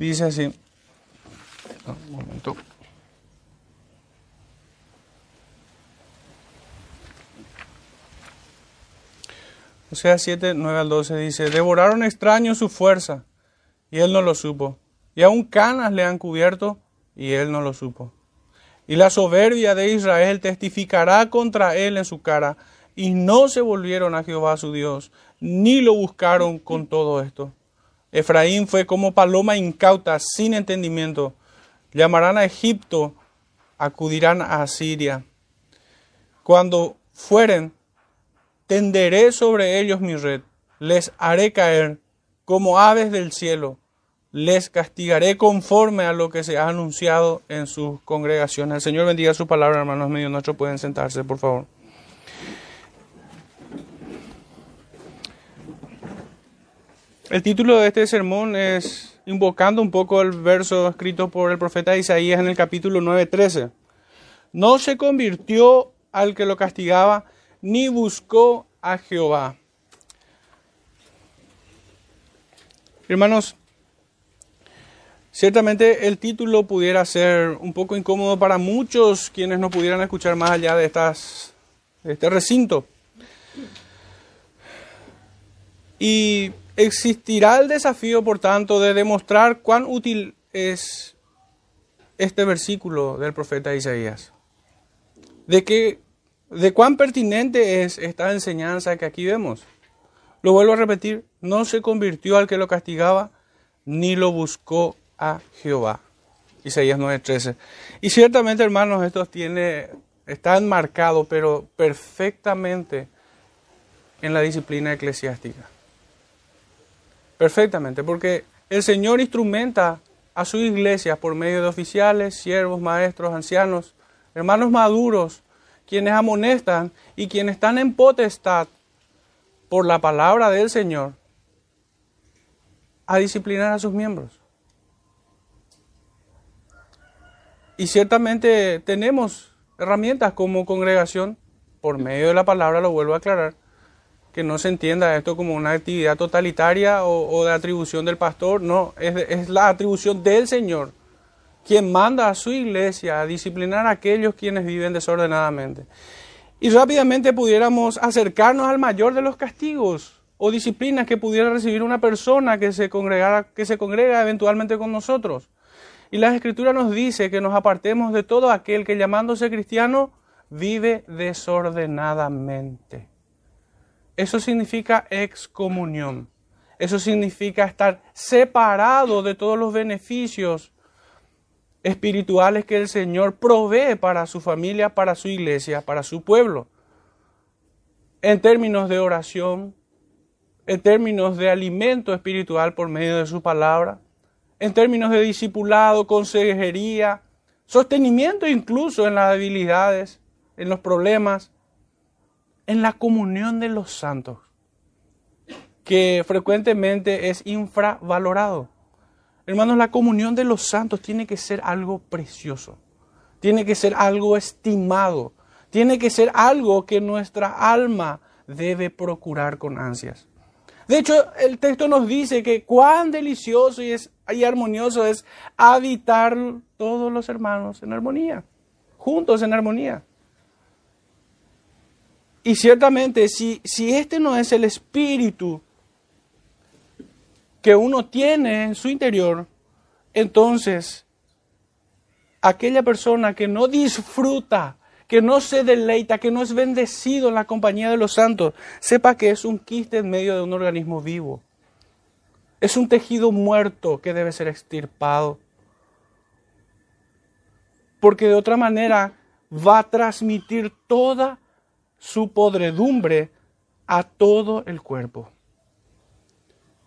Dice así. un momento. O sea, 7, 9 al 12 dice, devoraron extraños su fuerza, y él no lo supo. Y aún canas le han cubierto, y él no lo supo. Y la soberbia de Israel testificará contra él en su cara, y no se volvieron a Jehová su Dios, ni lo buscaron con todo esto. Efraín fue como paloma incauta, sin entendimiento. Llamarán a Egipto, acudirán a Asiria. Cuando fueren, tenderé sobre ellos mi red, les haré caer como aves del cielo, les castigaré conforme a lo que se ha anunciado en sus congregaciones. El Señor bendiga su palabra, hermanos medio nuestros pueden sentarse, por favor. El título de este sermón es invocando un poco el verso escrito por el profeta Isaías en el capítulo 9:13. No se convirtió al que lo castigaba, ni buscó a Jehová. Hermanos, ciertamente el título pudiera ser un poco incómodo para muchos quienes no pudieran escuchar más allá de, estas, de este recinto. Y Existirá el desafío, por tanto, de demostrar cuán útil es este versículo del profeta Isaías. De, que, de cuán pertinente es esta enseñanza que aquí vemos. Lo vuelvo a repetir, no se convirtió al que lo castigaba, ni lo buscó a Jehová. Isaías 9:13. Y ciertamente, hermanos, esto tiene, está enmarcado, pero perfectamente en la disciplina eclesiástica. Perfectamente, porque el Señor instrumenta a su iglesia por medio de oficiales, siervos, maestros, ancianos, hermanos maduros, quienes amonestan y quienes están en potestad por la palabra del Señor a disciplinar a sus miembros. Y ciertamente tenemos herramientas como congregación, por medio de la palabra, lo vuelvo a aclarar, que no se entienda esto como una actividad totalitaria o, de atribución del pastor, no, es, la atribución del Señor, quien manda a su iglesia a disciplinar a aquellos quienes viven desordenadamente. Y rápidamente pudiéramos acercarnos al mayor de los castigos o disciplinas que pudiera recibir una persona que se, congregara, que se congrega eventualmente con nosotros. Y la Escritura nos dice que nos apartemos de todo aquel que llamándose cristiano vive desordenadamente. Eso significa excomunión. Eso significa estar separado de todos los beneficios espirituales que el Señor provee para su familia, para su iglesia, para su pueblo. En términos de oración, en términos de alimento espiritual por medio de su palabra, en términos de discipulado, consejería, sostenimiento incluso en las debilidades, en los problemas, en la comunión de los santos, que frecuentemente es infravalorado. Hermanos, la comunión de los santos tiene que ser algo precioso, tiene que ser algo estimado, tiene que ser algo que nuestra alma debe procurar con ansias. De hecho, el texto nos dice que cuán delicioso y, es, y armonioso es habitar todos los hermanos en armonía, juntos en armonía. Y ciertamente, si, si este no es el espíritu que uno tiene en su interior, entonces aquella persona que no disfruta, que no se deleita, que no es bendecido en la compañía de los santos, sepa que es un quiste en medio de un organismo vivo. Es un tejido muerto que debe ser extirpado. Porque de otra manera va a transmitir toda su podredumbre a todo el cuerpo.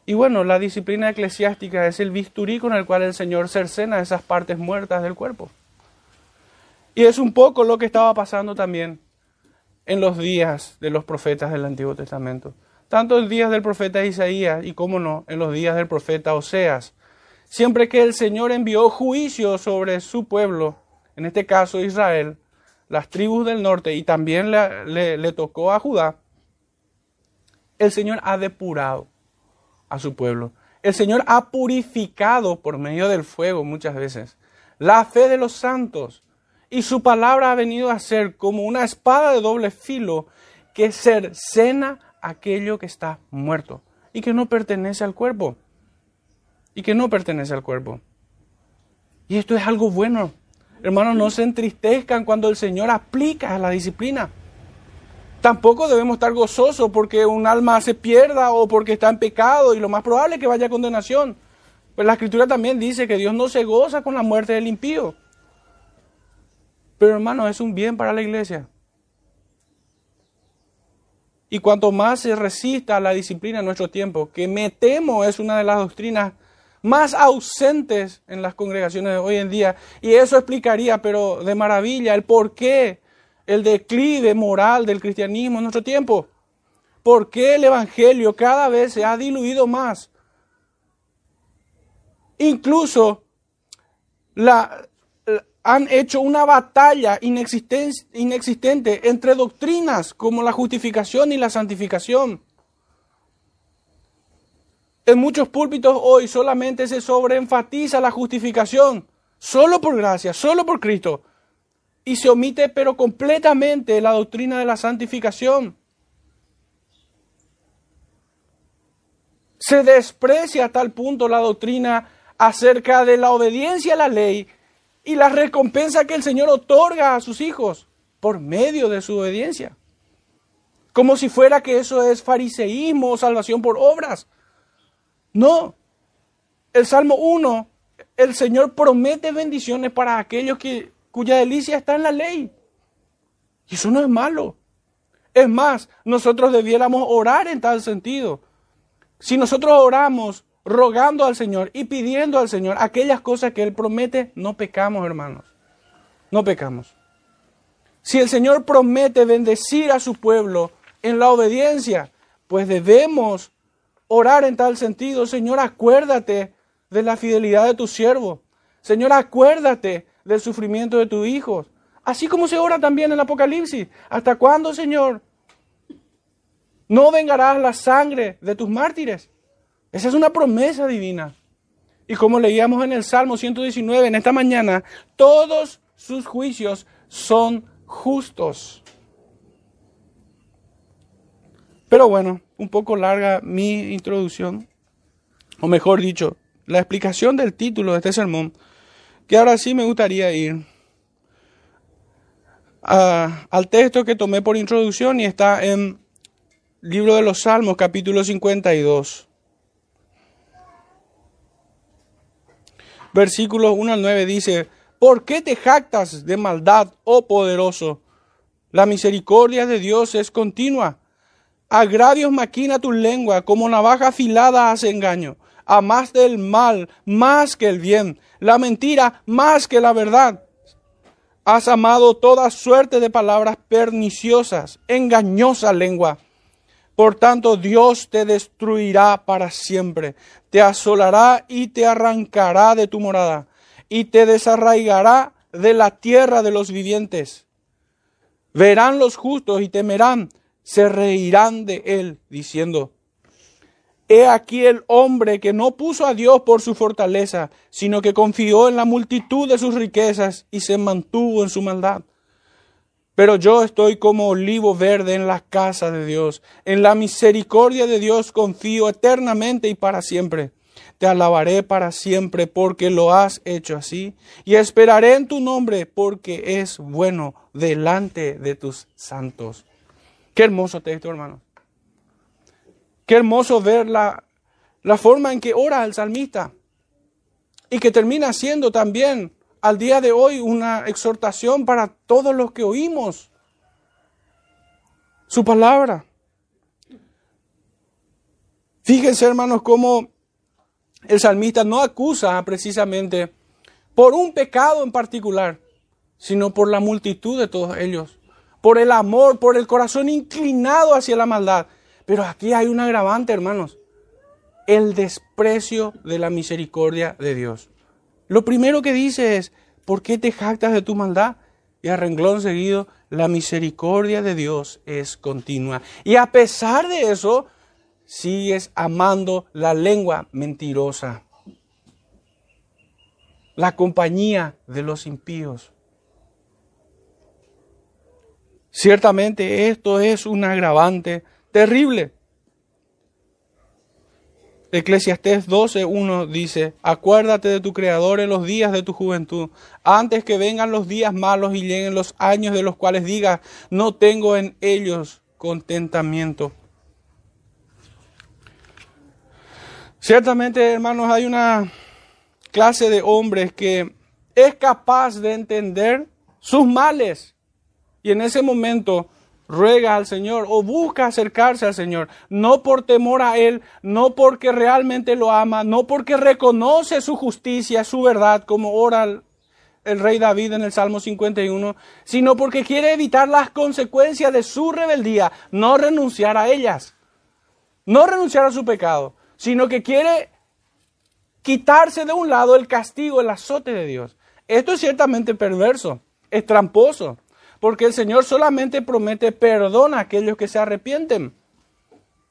Y bueno, la disciplina eclesiástica es el bisturí con el cual el Señor cercena esas partes muertas del cuerpo. Y es un poco lo que estaba pasando también en los días de los profetas del Antiguo Testamento. Tanto en días del profeta Isaías y, como no, en los días del profeta Oseas. Siempre que el Señor envió juicio sobre su pueblo, en este caso Israel, las tribus del norte y también le, tocó a Judá, el Señor ha depurado a su pueblo. El Señor ha purificado por medio del fuego muchas veces la fe de los santos y su palabra ha venido a ser como una espada de doble filo que cercena aquello que está muerto y que no pertenece al cuerpo. Y que no pertenece al cuerpo. Y esto es algo bueno. Hermanos, no se entristezcan cuando el Señor aplica la disciplina. Tampoco debemos estar gozosos porque un alma se pierda o porque está en pecado y lo más probable es que vaya a condenación. Pues la escritura también dice que Dios no se goza con la muerte del impío. Pero hermano, es un bien para la iglesia. Y cuanto más se resista a la disciplina en nuestro tiempo, que me temo es una de las doctrinas más ausentes en las congregaciones de hoy en día, y eso explicaría, pero de maravilla, el por qué el declive moral del cristianismo en nuestro tiempo. ¿Por qué el Evangelio cada vez se ha diluido más? Incluso la, han hecho una batalla inexistente entre doctrinas como la justificación y la santificación. En muchos púlpitos hoy solamente se sobreenfatiza la justificación, solo por gracia, solo por Cristo, y se omite pero completamente la doctrina de la santificación. Se desprecia a tal punto la doctrina acerca de la obediencia a la ley y la recompensa que el Señor otorga a sus hijos por medio de su obediencia. Como si fuera que eso es fariseísmo o salvación por obras. No. El Salmo 1, el Señor promete bendiciones para aquellos que, cuya delicia está en la ley. Y eso no es malo. Es más, nosotros debiéramos orar en tal sentido. Si nosotros oramos rogando al Señor y pidiendo al Señor aquellas cosas que Él promete, no pecamos, hermanos. No pecamos. Si el Señor promete bendecir a su pueblo en la obediencia, pues debemos orar en tal sentido. Señor, acuérdate de la fidelidad de tu siervo. Señor, acuérdate del sufrimiento de tus hijos. Así como se ora también en el Apocalipsis. ¿Hasta cuándo, Señor? No vengarás la sangre de tus mártires. Esa es una promesa divina. Y como leíamos en el Salmo 119 en esta mañana, todos sus juicios son justos. Pero bueno, un poco larga mi introducción, o mejor dicho, la explicación del título de este sermón, que ahora sí me gustaría ir al texto que tomé por introducción y está en libro de los Salmos, capítulo 52. versículos 1 al 9 dice, ¿por qué te jactas de maldad, oh poderoso? La misericordia de Dios es continua. Agravios maquina tu lengua, como navaja afilada hace engaño. más del mal más que el bien, la mentira más que la verdad. Has amado toda suerte de palabras perniciosas, engañosa lengua. Por tanto, Dios te destruirá para siempre, te asolará y te arrancará de tu morada, y te desarraigará de la tierra de los vivientes. Verán los justos y temerán, se reirán de él, diciendo, He aquí el hombre que no puso a Dios por su fortaleza, sino que confió en la multitud de sus riquezas y se mantuvo en su maldad. Pero yo estoy como olivo verde en la casa de Dios. En la misericordia de Dios confío eternamente y para siempre. Te alabaré para siempre porque lo has hecho así. Y esperaré en tu nombre porque es bueno delante de tus santos. Qué hermoso texto, hermano. Qué hermoso ver la, la forma en que ora el salmista. Y que termina siendo también al día de hoy una exhortación para todos los que oímos su palabra. Fíjense, hermanos, cómo el salmista no acusa precisamente por un pecado en particular, sino por la multitud de todos ellos, por el amor, por el corazón inclinado hacia la maldad. Pero aquí hay un agravante, hermanos, el desprecio de la misericordia de Dios. Lo primero que dice es, ¿por qué te jactas de tu maldad? Y a renglón seguido, la misericordia de Dios es continua. Y a pesar de eso, sigues amando la lengua mentirosa, la compañía de los impíos. Ciertamente esto es un agravante terrible. Eclesiastés 12.1 dice, acuérdate de tu Creador en los días de tu juventud, antes que vengan los días malos y lleguen los años de los cuales digas, no tengo en ellos contentamiento. Ciertamente, hermanos, hay una clase de hombres que es capaz de entender sus males y en ese momento ruega al Señor o busca acercarse al Señor, no por temor a Él, no porque realmente lo ama, no porque reconoce su justicia, su verdad, como ora el, rey David en el Salmo 51, sino porque quiere evitar las consecuencias de su rebeldía, no renunciar a ellas, no renunciar a su pecado, sino que quiere quitarse de un lado el castigo, el azote de Dios. Esto es ciertamente perverso, es tramposo porque el Señor solamente promete perdón a aquellos que se arrepienten.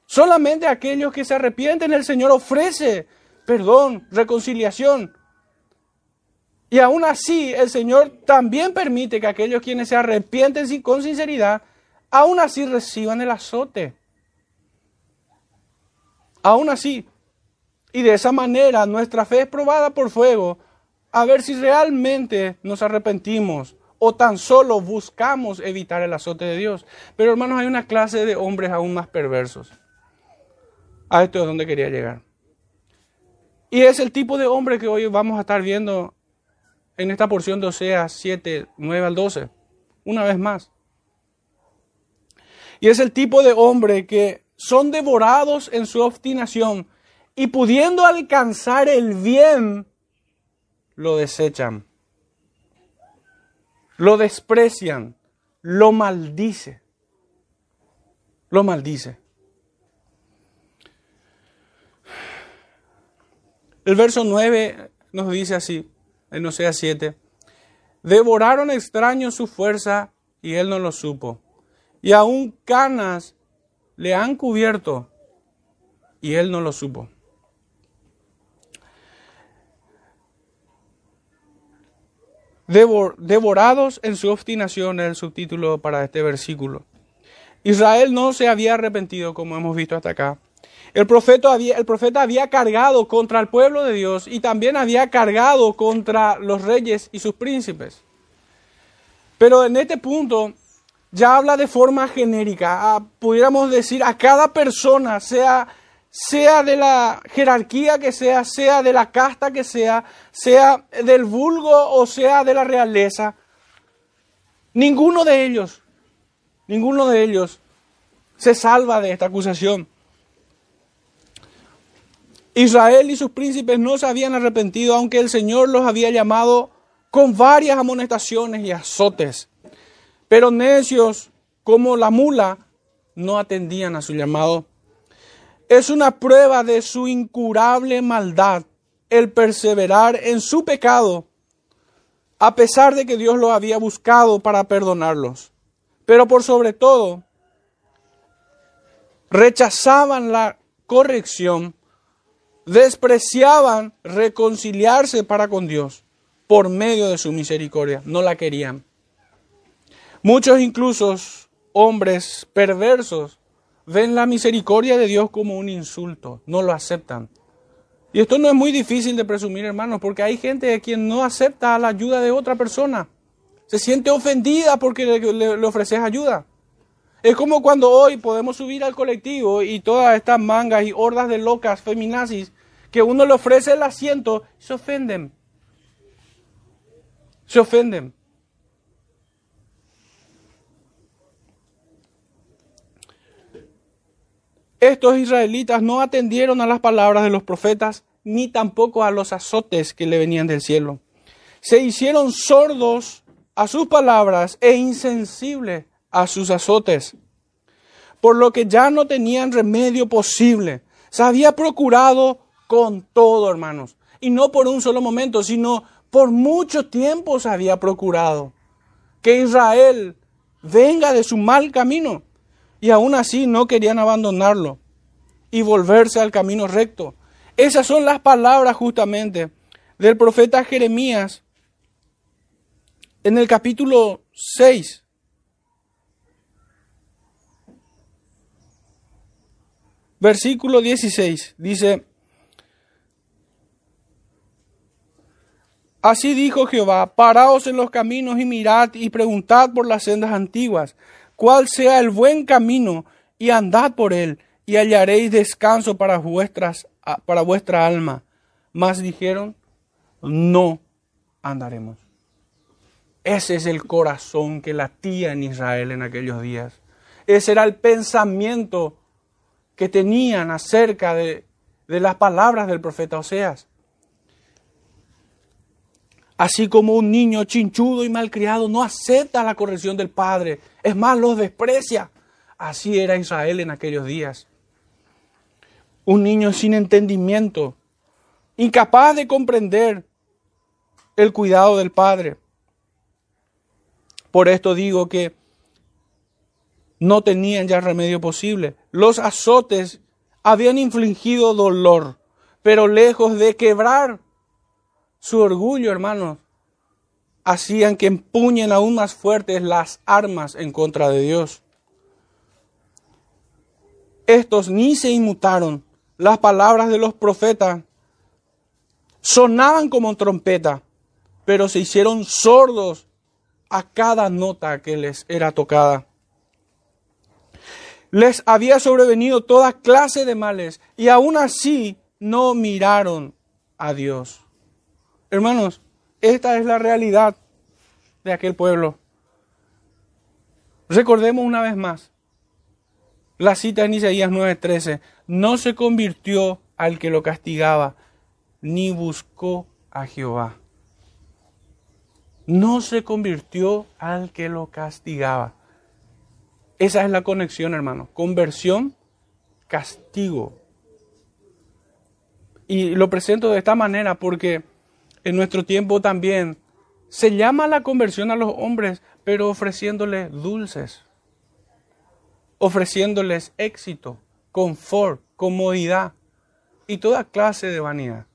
Solamente a aquellos que se arrepienten el Señor ofrece perdón, reconciliación. Y aún así el Señor también permite que aquellos quienes se arrepienten con sinceridad, aún así reciban el azote. Aún así. Y de esa manera nuestra fe es probada por fuego a ver si realmente nos arrepentimos o tan solo buscamos evitar el azote de Dios. Pero hermanos, hay una clase de hombres aún más perversos. A esto es donde quería llegar. Y es el tipo de hombre que hoy vamos a estar viendo en esta porción de Oseas 7, 9 al 12. Una vez más. Y es el tipo de hombre que son devorados en su obstinación y pudiendo alcanzar el bien, lo desechan lo desprecian, lo maldice. Lo maldice. El verso 9 nos dice así, en Osea 7, devoraron extraños su fuerza y él no lo supo. Y aún canas le han cubierto y él no lo supo. Devorados en su obstinación, el subtítulo para este versículo. Israel no se había arrepentido, como hemos visto hasta acá. El profeta, había, el profeta había cargado contra el pueblo de Dios y también había cargado contra los reyes y sus príncipes. Pero en este punto ya habla de forma genérica. pudiéramos decir a cada persona, sea sea de la jerarquía que sea, sea de la casta que sea, sea del vulgo o sea de la realeza. Ninguno de ellos, ninguno de ellos se salva de esta acusación. Israel y sus príncipes no se habían arrepentido, aunque el Señor los había llamado con varias amonestaciones y azotes. Pero necios como la mula no atendían a su llamado. Es una prueba de su incurable maldad el perseverar en su pecado, a pesar de que Dios lo había buscado para perdonarlos. Pero por sobre todo, rechazaban la corrección, despreciaban reconciliarse para con Dios por medio de su misericordia, no la querían. Muchos incluso hombres perversos ven la misericordia de Dios como un insulto, no lo aceptan. Y esto no es muy difícil de presumir, hermanos, porque hay gente quien no acepta la ayuda de otra persona. Se siente ofendida porque le, ofreces ayuda. Es como cuando hoy podemos subir al colectivo y todas estas mangas y hordas de locas feminazis que uno le ofrece el asiento, se ofenden. Se ofenden. Estos israelitas no atendieron a las palabras de los profetas ni tampoco a los azotes que le venían del cielo. Se hicieron sordos a sus palabras e insensibles a sus azotes, por lo que ya no tenían remedio posible. Se había procurado con todo, hermanos, y no por un solo momento, sino por mucho tiempo se había procurado que Israel venga de su mal camino y aún así no querían abandonarlo. y volverse al camino recto. Esas son las palabras justamente del profeta Jeremías en el capítulo 6. Versículo 16 dice, Así dijo Jehová, paraos en los caminos y mirad y preguntad por las sendas antiguas, cuál sea el buen camino y andad por él y hallaréis descanso para, vuestras, para vuestra alma. Mas dijeron, no andaremos. Ese es el corazón que latía en Israel en aquellos días. Ese era el pensamiento que tenían acerca de, de las palabras del profeta Oseas. Así como un niño chinchudo y malcriado no acepta la corrección del padre, es más, los desprecia. Así era Israel en aquellos días. Un niño sin entendimiento, incapaz de comprender el cuidado del padre. Por esto digo que no tenían ya remedio posible. Los azotes habían infligido dolor, pero lejos de quebrar su orgullo, hermanos, hacían que empuñen aún más fuertes las armas en contra de Dios. Estos ni se inmutaron. Las palabras de los profetas sonaban como trompeta, pero se hicieron sordos a cada nota que les era tocada. Les había sobrevenido toda clase de males y aún así no miraron a Dios. Hermanos, esta es la realidad de aquel pueblo. Recordemos una vez más la cita en Isaías 9:13. No se convirtió al que lo castigaba, ni buscó a Jehová. No se convirtió al que lo castigaba. Esa es la conexión, hermano. Conversión, castigo. Y lo presento de esta manera porque en nuestro tiempo también se llama la conversión a los hombres, pero ofreciéndoles dulces, ofreciéndoles éxito, confort, comodidad y toda clase de vanidad.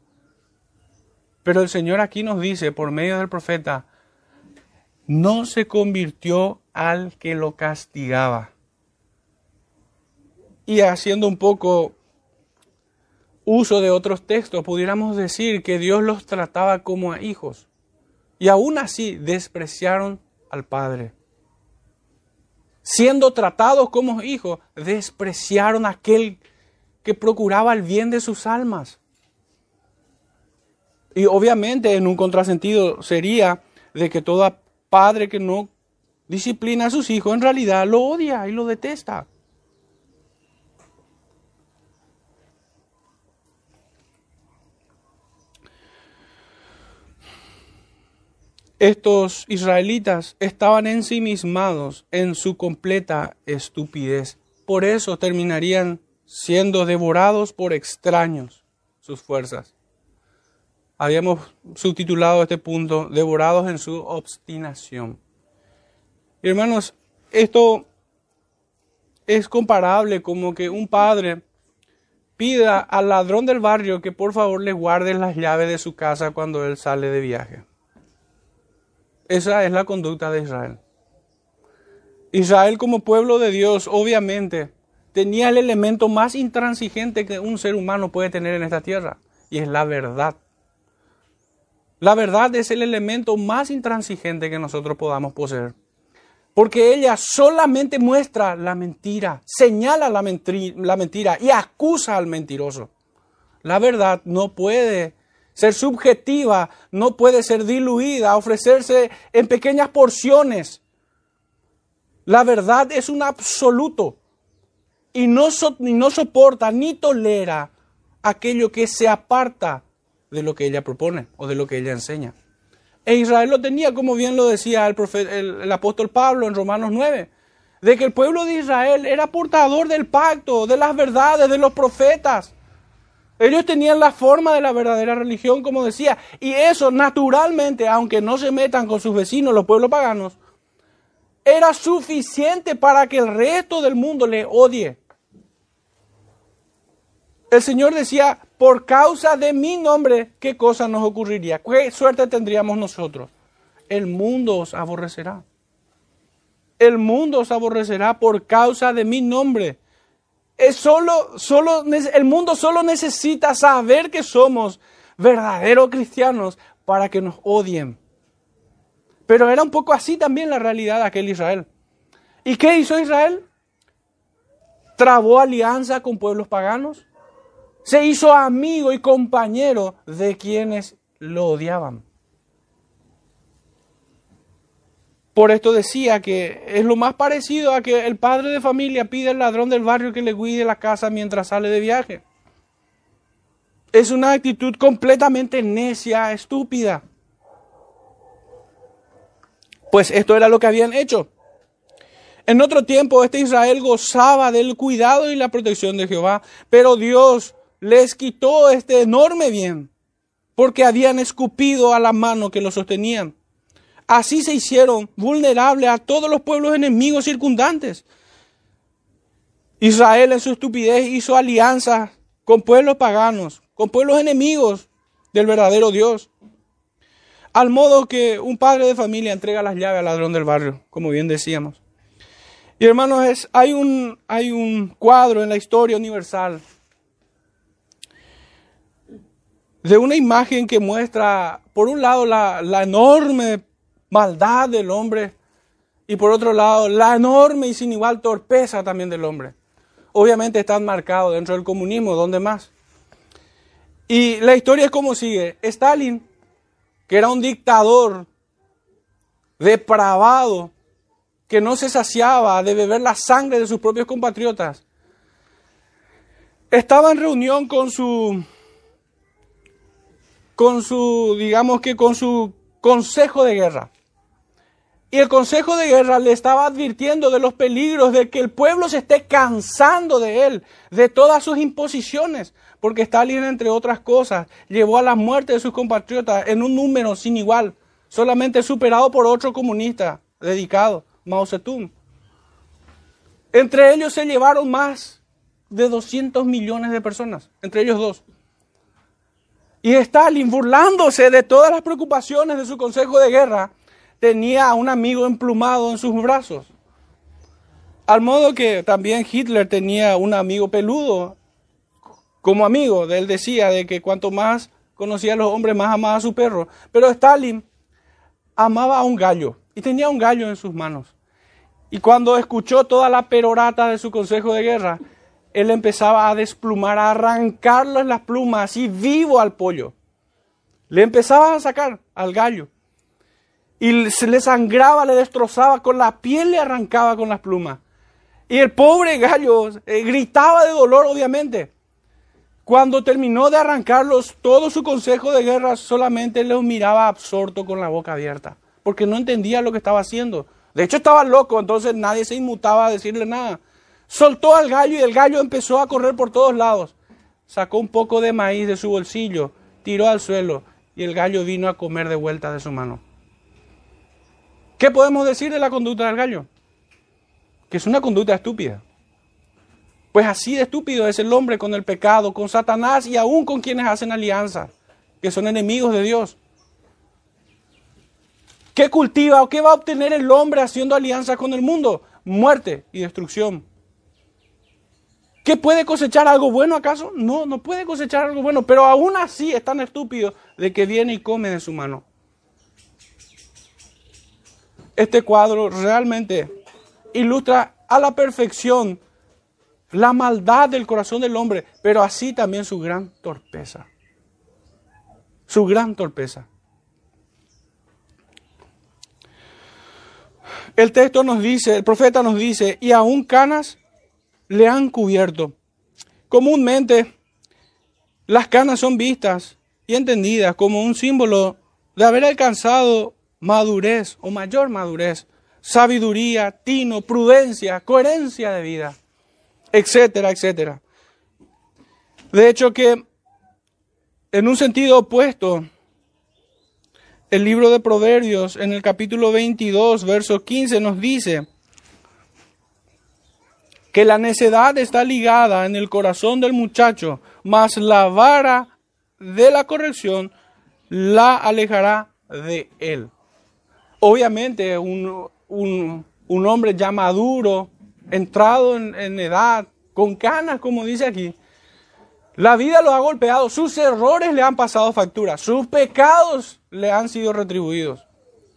Pero el Señor aquí nos dice por medio del profeta, no se convirtió al que lo castigaba. Y haciendo un poco uso de otros textos, pudiéramos decir que Dios los trataba como a hijos. Y aún así despreciaron al Padre. Siendo tratados como hijos, despreciaron a aquel que procuraba el bien de sus almas. Y obviamente en un contrasentido sería de que todo padre que no disciplina a sus hijos en realidad lo odia y lo detesta. Estos israelitas estaban ensimismados en su completa estupidez. Por eso terminarían siendo devorados por extraños sus fuerzas. Habíamos subtitulado este punto, devorados en su obstinación. Hermanos, esto es comparable como que un padre pida al ladrón del barrio que por favor le guarde las llaves de su casa cuando él sale de viaje. Esa es la conducta de Israel. Israel como pueblo de Dios, obviamente, tenía el elemento más intransigente que un ser humano puede tener en esta tierra, y es la verdad. La verdad es el elemento más intransigente que nosotros podamos poseer, porque ella solamente muestra la mentira, señala la, la mentira y acusa al mentiroso. La verdad no puede ser subjetiva, no puede ser diluida, ofrecerse en pequeñas porciones. La verdad es un absoluto y no, no soporta ni tolera aquello que se aparta de lo que ella propone o de lo que ella enseña. E Israel lo tenía, como bien lo decía el, el apóstol Pablo en Romanos 9, de que el pueblo de Israel era portador del pacto, de las verdades, de los profetas. Ellos tenían la forma de la verdadera religión, como decía, y eso naturalmente, aunque no se metan con sus vecinos, los pueblos paganos, era suficiente para que el resto del mundo le odie. El Señor decía, por causa de mi nombre, ¿qué cosa nos ocurriría? ¿Qué suerte tendríamos nosotros? El mundo os aborrecerá. El mundo os aborrecerá por causa de mi nombre. Es solo, solo, el mundo solo necesita saber que somos verdaderos cristianos para que nos odien. Pero era un poco así también la realidad de aquel Israel. ¿Y qué hizo Israel? Trabó alianza con pueblos paganos se hizo amigo y compañero de quienes lo odiaban. Por esto decía que es lo más parecido a que el padre de familia pide al ladrón del barrio que le cuide la casa mientras sale de viaje. Es una actitud completamente necia, estúpida. Pues esto era lo que habían hecho. En otro tiempo este Israel gozaba del cuidado y la protección de Jehová, pero Dios les quitó este enorme bien, porque habían escupido a la mano que lo sostenían. Así se hicieron vulnerables a todos los pueblos enemigos circundantes. Israel en su estupidez hizo alianzas con pueblos paganos, con pueblos enemigos del verdadero Dios. Al modo que un padre de familia entrega las llaves al ladrón del barrio, como bien decíamos. Y hermanos, hay, un, hay un cuadro en la historia universal de una imagen que muestra, por un lado, la, enorme maldad del hombre y por otro lado, la enorme y sin igual torpeza también del hombre. Obviamente están marcados dentro del comunismo, ¿dónde más? Y la historia es como sigue. Stalin, que era un dictador depravado, que no se saciaba de beber la sangre de sus propios compatriotas, estaba en reunión con su con su, digamos que con su consejo de guerra. Y el consejo de guerra le estaba advirtiendo de los peligros de que el pueblo se esté cansando de él, de todas sus imposiciones, porque Stalin, entre otras cosas, llevó a la muerte de sus compatriotas en un número sin igual, solamente superado por otro comunista dedicado, Mao Zedong. Entre ellos se llevaron más de 200 millones de personas, entre ellos dos. Y Stalin, burlándose de todas las preocupaciones de su consejo de guerra, tenía a un amigo emplumado en sus brazos. Al modo que también Hitler tenía un amigo peludo como amigo. Él decía de que cuanto más conocía a los hombres, más amaba a su perro. Pero Stalin amaba a un gallo y tenía un gallo en sus manos. Y cuando escuchó toda la perorata de su consejo de guerra, él empezaba a desplumar, a arrancarle las plumas así vivo al pollo. Le empezaba a sacar al gallo. Y se le sangraba, le destrozaba, con la piel le arrancaba con las plumas. Y el pobre gallo eh, gritaba de dolor, obviamente. Cuando terminó de arrancarlos, todo su consejo de guerra solamente los miraba absorto con la boca abierta, porque no entendía lo que estaba haciendo. De hecho, estaba loco, entonces nadie se inmutaba a decirle nada. Soltó al gallo y el gallo empezó a correr por todos lados. Sacó un poco de maíz de su bolsillo, tiró al suelo y el gallo vino a comer de vuelta de su mano. ¿Qué podemos decir de la conducta del gallo? Que es una conducta estúpida. Pues así de estúpido es el hombre con el pecado, con Satanás y aún con quienes hacen alianza, que son enemigos de Dios. ¿Qué cultiva o qué va a obtener el hombre haciendo alianza con el mundo? Muerte y destrucción. ¿Qué puede cosechar algo bueno acaso? No, no puede cosechar algo bueno, pero aún así es tan estúpido de que viene y come de su mano. Este cuadro realmente ilustra a la perfección la maldad del corazón del hombre, pero así también su gran torpeza. Su gran torpeza. El texto nos dice, el profeta nos dice, y aún canas le han cubierto. Comúnmente, las canas son vistas y entendidas como un símbolo de haber alcanzado madurez o mayor madurez, sabiduría, tino, prudencia, coherencia de vida, etcétera, etcétera. De hecho que en un sentido opuesto, el libro de Proverbios en el capítulo 22, verso 15 nos dice, que la necedad está ligada en el corazón del muchacho, mas la vara de la corrección la alejará de él. Obviamente un, un, hombre ya maduro, entrado en, en edad, con canas, como dice aquí, la vida lo ha golpeado, sus errores le han pasado factura, sus pecados le han sido retribuidos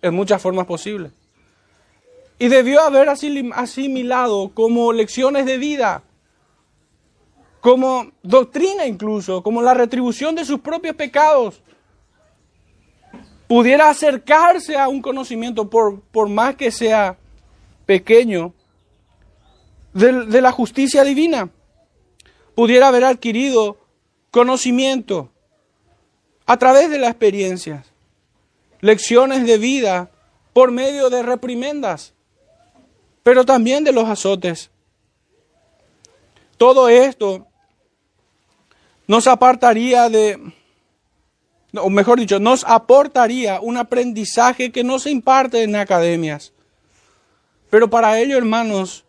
en muchas formas posibles. Y debió haber asimilado como lecciones de vida, como doctrina incluso, como la retribución de sus propios pecados. Pudiera acercarse a un conocimiento, por, por más que sea pequeño, de la justicia divina pudiera haber adquirido conocimiento a través de las experiencias, lecciones de vida por medio de reprimendas, pero también de los azotes. Todo esto nos apartaría de, o mejor dicho, nos aportaría un aprendizaje que no se imparte en academias. Pero para ello, hermanos,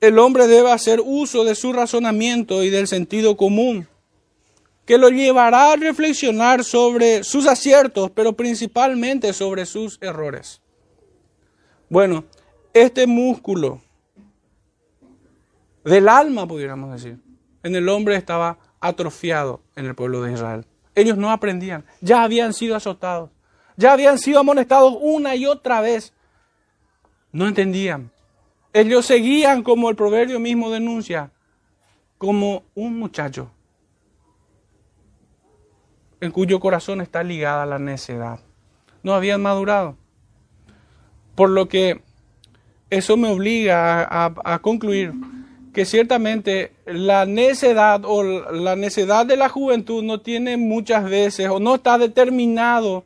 el hombre debe hacer uso de su razonamiento y del sentido común, que lo llevará a reflexionar sobre sus aciertos, pero principalmente sobre sus errores. Bueno, este músculo del alma, pudiéramos decir, en el hombre estaba atrofiado en el pueblo de Israel. Ellos no aprendían, ya habían sido azotados, ya habían sido amonestados una y otra vez. No entendían, ellos seguían como el proverbio mismo denuncia, como un muchacho en cuyo corazón está ligada la necedad. No habían madurado. Por lo que eso me obliga a, a, concluir que ciertamente la necedad o la necedad de la juventud no tiene muchas veces o no está determinado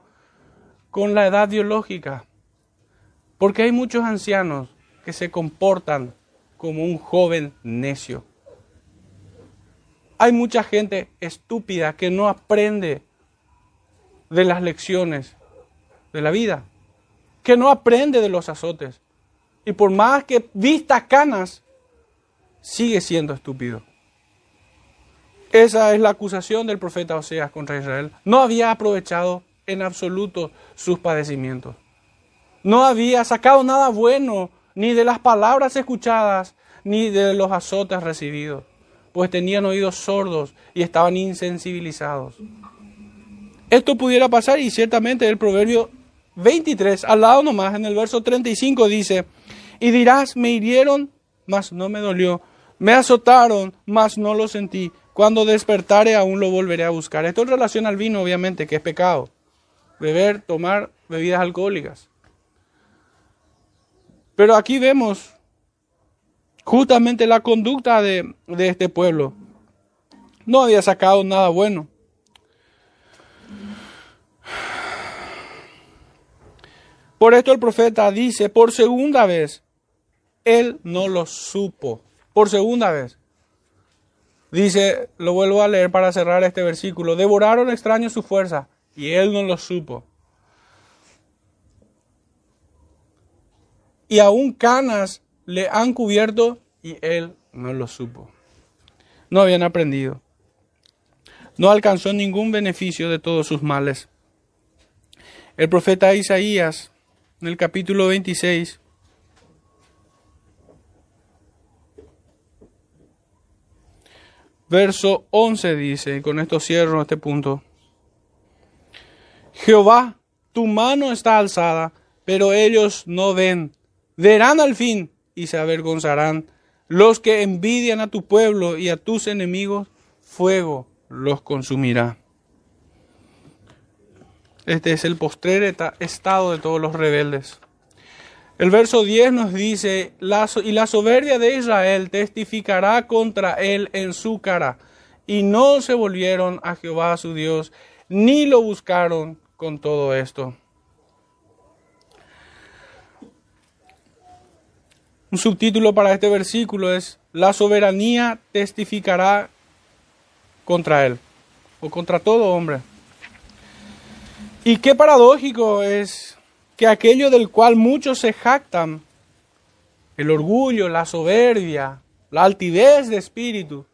con la edad biológica. Porque hay muchos ancianos que se comportan como un joven necio. Hay mucha gente estúpida que no aprende de las lecciones de la vida, que no aprende de los azotes. Y por más que vista canas, sigue siendo estúpido. Esa es la acusación del profeta Oseas contra Israel. No había aprovechado en absoluto sus padecimientos. No había sacado nada bueno ni de las palabras escuchadas, ni de los azotes recibidos, pues tenían oídos sordos y estaban insensibilizados. Esto pudiera pasar y ciertamente el proverbio 23, al lado nomás, en el verso 35 dice, y dirás, me hirieron, mas no me dolió, me azotaron, mas no lo sentí, cuando despertare aún lo volveré a buscar. Esto en relación al vino, obviamente, que es pecado, beber, tomar bebidas alcohólicas. Pero aquí vemos justamente la conducta de, este pueblo. No había sacado nada bueno. Por esto el profeta dice, por segunda vez, él no lo supo. Por segunda vez. Dice, lo vuelvo a leer para cerrar este versículo, devoraron extraños su fuerza y él no lo supo. y aún canas le han cubierto y él no lo supo. No habían aprendido. No alcanzó ningún beneficio de todos sus males. El profeta Isaías, en el capítulo 26, verso 11 dice, y con esto cierro este punto, Jehová, tu mano está alzada, pero ellos no ven verán al fin y se avergonzarán. Los que envidian a tu pueblo y a tus enemigos, fuego los consumirá. Este es el postrer estado de todos los rebeldes. El verso 10 nos dice, y la soberbia de Israel testificará contra él en su cara, y no se volvieron a Jehová su Dios, ni lo buscaron con todo esto. Un subtítulo para este versículo es, la soberanía testificará contra él, o contra todo hombre. Y qué paradójico es que aquello del cual muchos se jactan, el orgullo, la soberbia, la altivez de espíritu.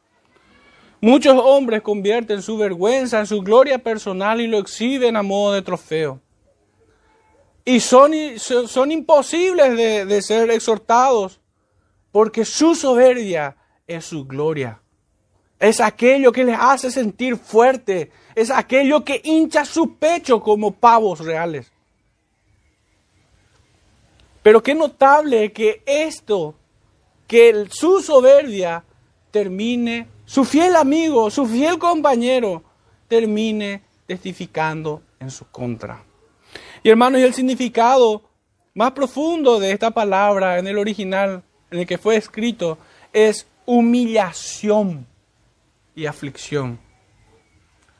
Muchos hombres convierten su vergüenza en su gloria personal y lo exhiben a modo de trofeo. Y son, son imposibles de, de ser exhortados porque su soberbia es su gloria. Es aquello que les hace sentir fuerte. Es aquello que hincha su pecho como pavos reales. Pero qué notable que esto, que su soberbia termine, su fiel amigo, su fiel compañero, termine testificando en su contra. Y hermanos, y el significado más profundo de esta palabra en el original, en el que fue escrito, es humillación y aflicción.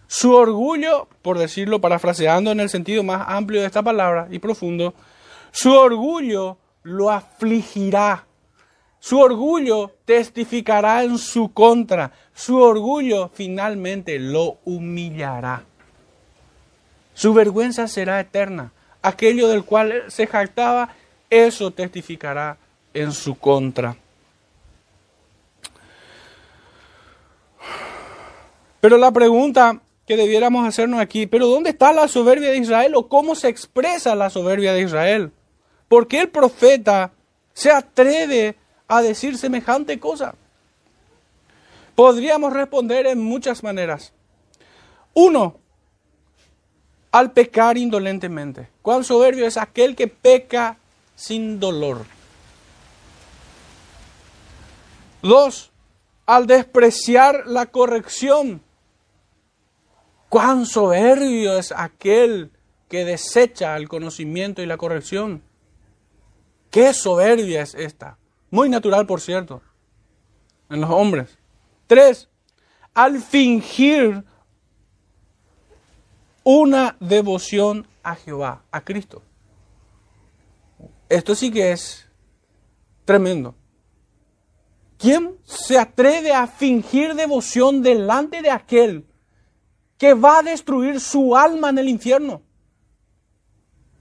Su orgullo, por decirlo parafraseando en el sentido más amplio de esta palabra y profundo, su orgullo lo afligirá. Su orgullo testificará en su contra. Su orgullo finalmente lo humillará. Su vergüenza será eterna. Aquello del cual se jactaba, eso testificará en su contra. Pero la pregunta que debiéramos hacernos aquí, pero ¿dónde está la soberbia de Israel o cómo se expresa la soberbia de Israel? ¿Por qué el profeta se atreve a decir semejante cosa? Podríamos responder en muchas maneras. Uno, al pecar indolentemente. ¿Cuán soberbio es aquel que peca sin dolor? Dos, al despreciar la corrección. Cuán soberbio es aquel que desecha el conocimiento y la corrección. Qué soberbia es esta. Muy natural, por cierto, en los hombres. Tres, al fingir una devoción a Jehová, a Cristo. Esto sí que es tremendo. ¿Quién se atreve a fingir devoción delante de aquel que va a destruir su alma en el infierno?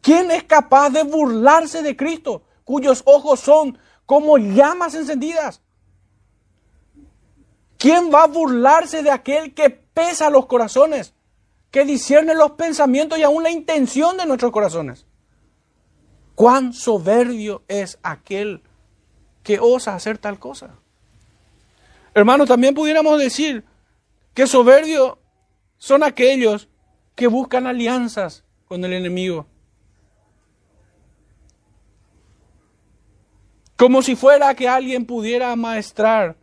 ¿Quién es capaz de burlarse de Cristo? Cuyos ojos son como llamas encendidas. ¿Quién va a burlarse de aquel que pesa los corazones, que discierne los pensamientos y aún la intención de nuestros corazones? ¿Cuán soberbio es aquel que osa hacer tal cosa? Hermanos, también pudiéramos decir que soberbio son aquellos que buscan alianzas con el enemigo Como si fuera que alguien pudiera amaestrar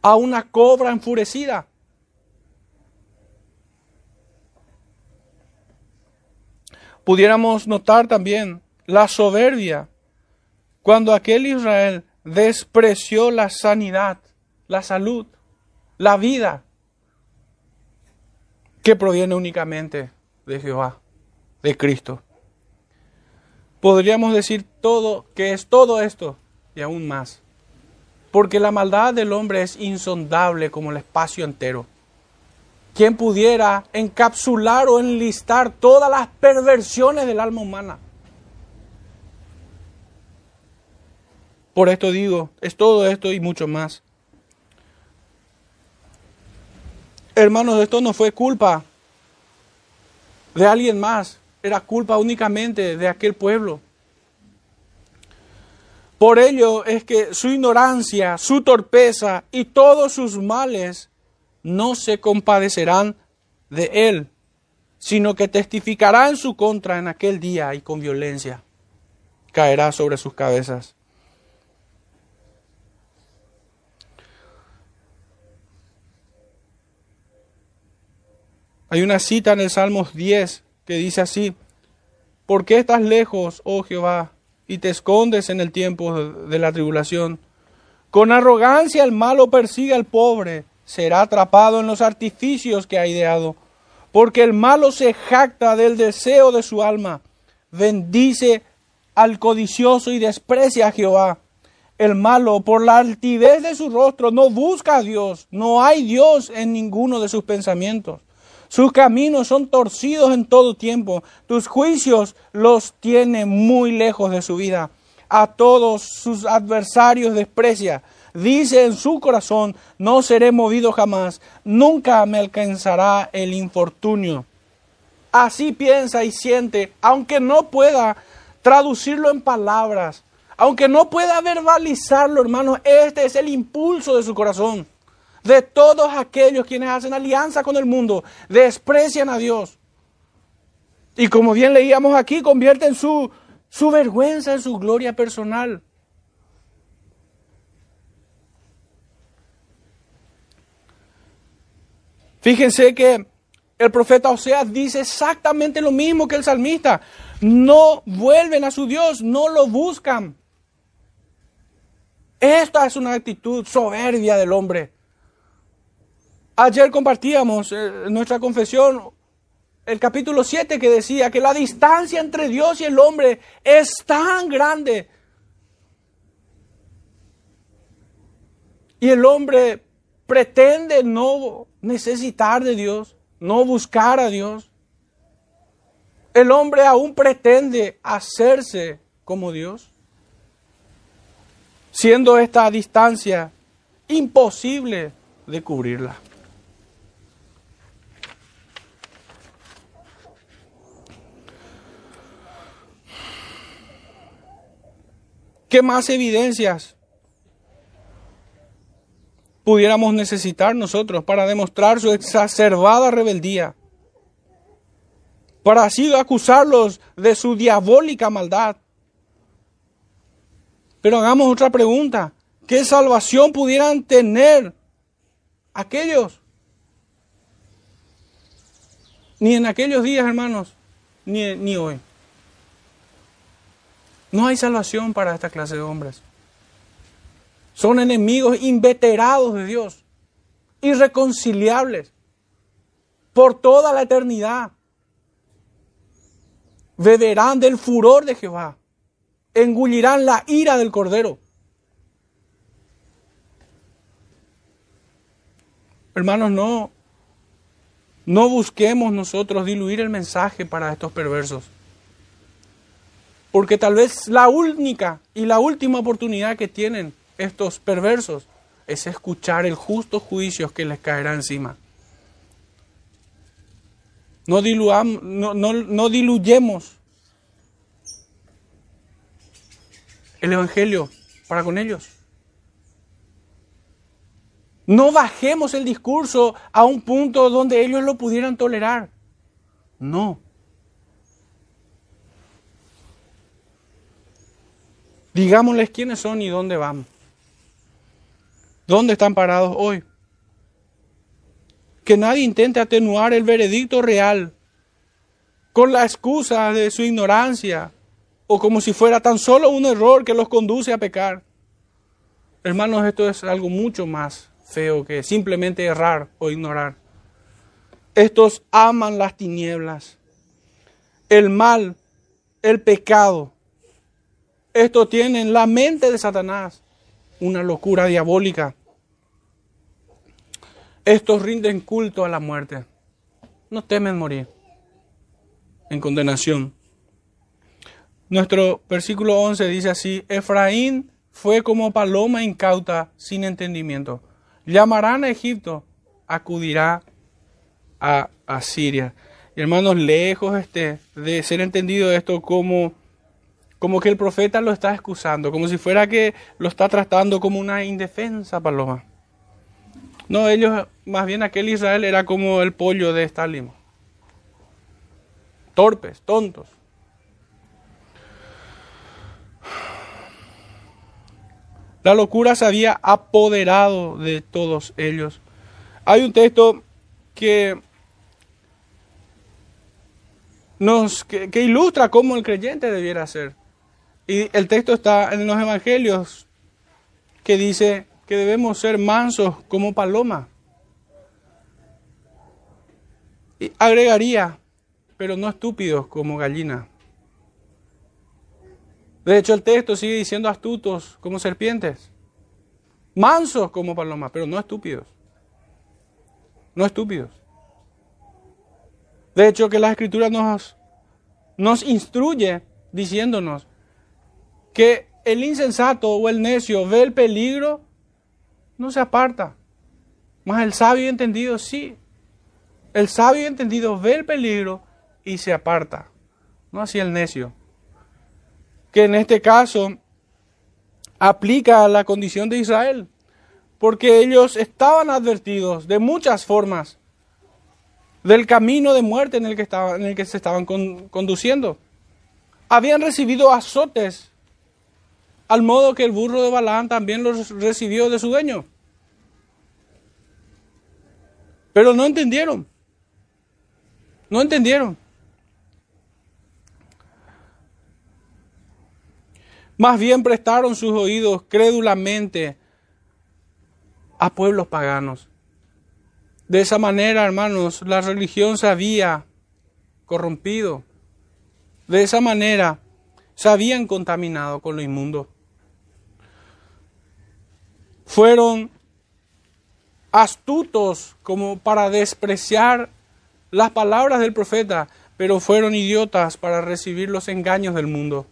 a una cobra enfurecida. Pudiéramos notar también la soberbia cuando aquel Israel despreció la sanidad, la salud, la vida que proviene únicamente de Jehová, de Cristo podríamos decir todo, que es todo esto y aún más. Porque la maldad del hombre es insondable como el espacio entero. ¿Quién pudiera encapsular o enlistar todas las perversiones del alma humana? Por esto digo, es todo esto y mucho más. Hermanos, esto no fue culpa de alguien más era culpa únicamente de aquel pueblo. Por ello es que su ignorancia, su torpeza y todos sus males no se compadecerán de él, sino que testificará en su contra en aquel día y con violencia caerá sobre sus cabezas. Hay una cita en el Salmos 10 que dice así, ¿por qué estás lejos, oh Jehová, y te escondes en el tiempo de la tribulación? Con arrogancia el malo persigue al pobre, será atrapado en los artificios que ha ideado, porque el malo se jacta del deseo de su alma, bendice al codicioso y desprecia a Jehová. El malo, por la altivez de su rostro, no busca a Dios, no hay Dios en ninguno de sus pensamientos. Sus caminos son torcidos en todo tiempo. Tus juicios los tiene muy lejos de su vida. A todos sus adversarios desprecia. dice en su corazón, no seré movido jamás, nunca me alcanzará el infortunio. Así piensa y siente, aunque no pueda traducirlo en palabras, aunque no pueda verbalizarlo, hermanos, este es el impulso de su corazón. De todos aquellos quienes hacen alianza con el mundo, desprecian a Dios. Y como bien leíamos aquí, convierten su, su vergüenza en su gloria personal. Fíjense que el profeta Oseas dice exactamente lo mismo que el salmista. No vuelven a su Dios, no lo buscan. Esta es una actitud soberbia del hombre. Ayer compartíamos en nuestra confesión el capítulo 7 que decía que la distancia entre Dios y el hombre es tan grande. Y el hombre pretende no necesitar de Dios, no buscar a Dios. El hombre aún pretende hacerse como Dios, siendo esta distancia imposible de cubrirla. ¿Qué más evidencias pudiéramos necesitar nosotros para demostrar su exacerbada rebeldía? Para así acusarlos de su diabólica maldad. Pero hagamos otra pregunta. ¿Qué salvación pudieran tener aquellos? Ni en aquellos días, hermanos, ni, ni hoy. No hay salvación para esta clase de hombres. Son enemigos inveterados de Dios, irreconciliables, por toda la eternidad. Beberán del furor de Jehová, engullirán la ira del Cordero. Hermanos, no, no busquemos nosotros diluir el mensaje para estos perversos. Porque tal vez la única y la última oportunidad que tienen estos perversos es escuchar el justo juicio que les caerá encima. No, no, no diluyemos el Evangelio para con ellos. No bajemos el discurso a un punto donde ellos lo pudieran tolerar. No. Digámosles quiénes son y dónde van. ¿Dónde están parados hoy? Que nadie intente atenuar el veredicto real con la excusa de su ignorancia o como si fuera tan solo un error que los conduce a pecar. Hermanos, esto es algo mucho más feo que simplemente errar o ignorar. Estos aman las tinieblas, el mal, el pecado, esto tiene en la mente de Satanás una locura diabólica. Estos rinden culto a la muerte. No temen morir en condenación. Nuestro versículo 11 dice así, Efraín fue como paloma incauta sin entendimiento. Llamarán a Egipto, acudirá a Asiria. Hermanos, lejos este de ser entendido esto como como que el profeta lo está excusando, como si fuera que lo está tratando como una indefensa paloma. No, ellos, más bien aquel Israel era como el pollo de Stalin. Torpes, tontos. La locura se había apoderado de todos ellos. Hay un texto que nos que ilustra cómo el creyente debiera ser. Y el texto está en los evangelios que dice que debemos ser mansos como paloma. Y agregaría, pero no estúpidos como gallina. De hecho, el texto sigue diciendo astutos como serpientes. Mansos como palomas, pero no estúpidos. No estúpidos. De hecho, que la escritura nos, nos instruye diciéndonos que el insensato o el necio ve el peligro no se aparta. Más el sabio entendido sí. El sabio entendido ve el peligro y se aparta. No así el necio. Que en este caso aplica a la condición de Israel. Porque ellos estaban advertidos de muchas formas del camino de muerte en el que, en el que se estaban conduciendo. Habían recibido azotes, al modo que el burro de Balaán también los recibió de su dueño. Pero no entendieron. No entendieron. Más bien prestaron sus oídos crédulamente a pueblos paganos. De esa manera, hermanos, la religión se había corrompido. De esa manera se habían contaminado con lo inmundo. Fueron astutos como para despreciar las palabras del profeta, pero fueron idiotas para recibir los engaños del mundo.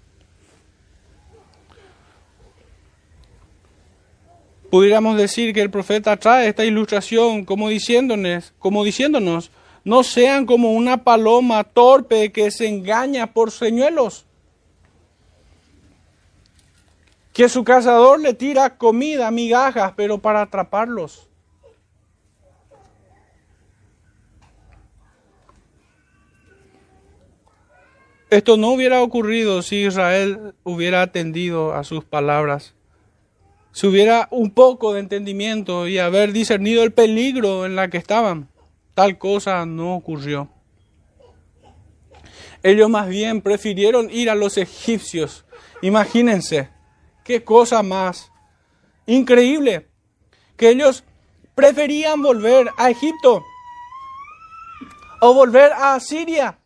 Pudiéramos decir que el profeta trae esta ilustración como diciéndonos, como diciéndonos, no sean como una paloma torpe que se engaña por señuelos, que su cazador le tira comida, migajas, pero para atraparlos. Esto no hubiera ocurrido si Israel hubiera atendido a sus palabras. Si hubiera un poco de entendimiento y haber discernido el peligro en la que estaban, tal cosa no ocurrió. Ellos más bien prefirieron ir a los egipcios. Imagínense, qué cosa más increíble, que ellos preferían volver a Egipto o volver a Siria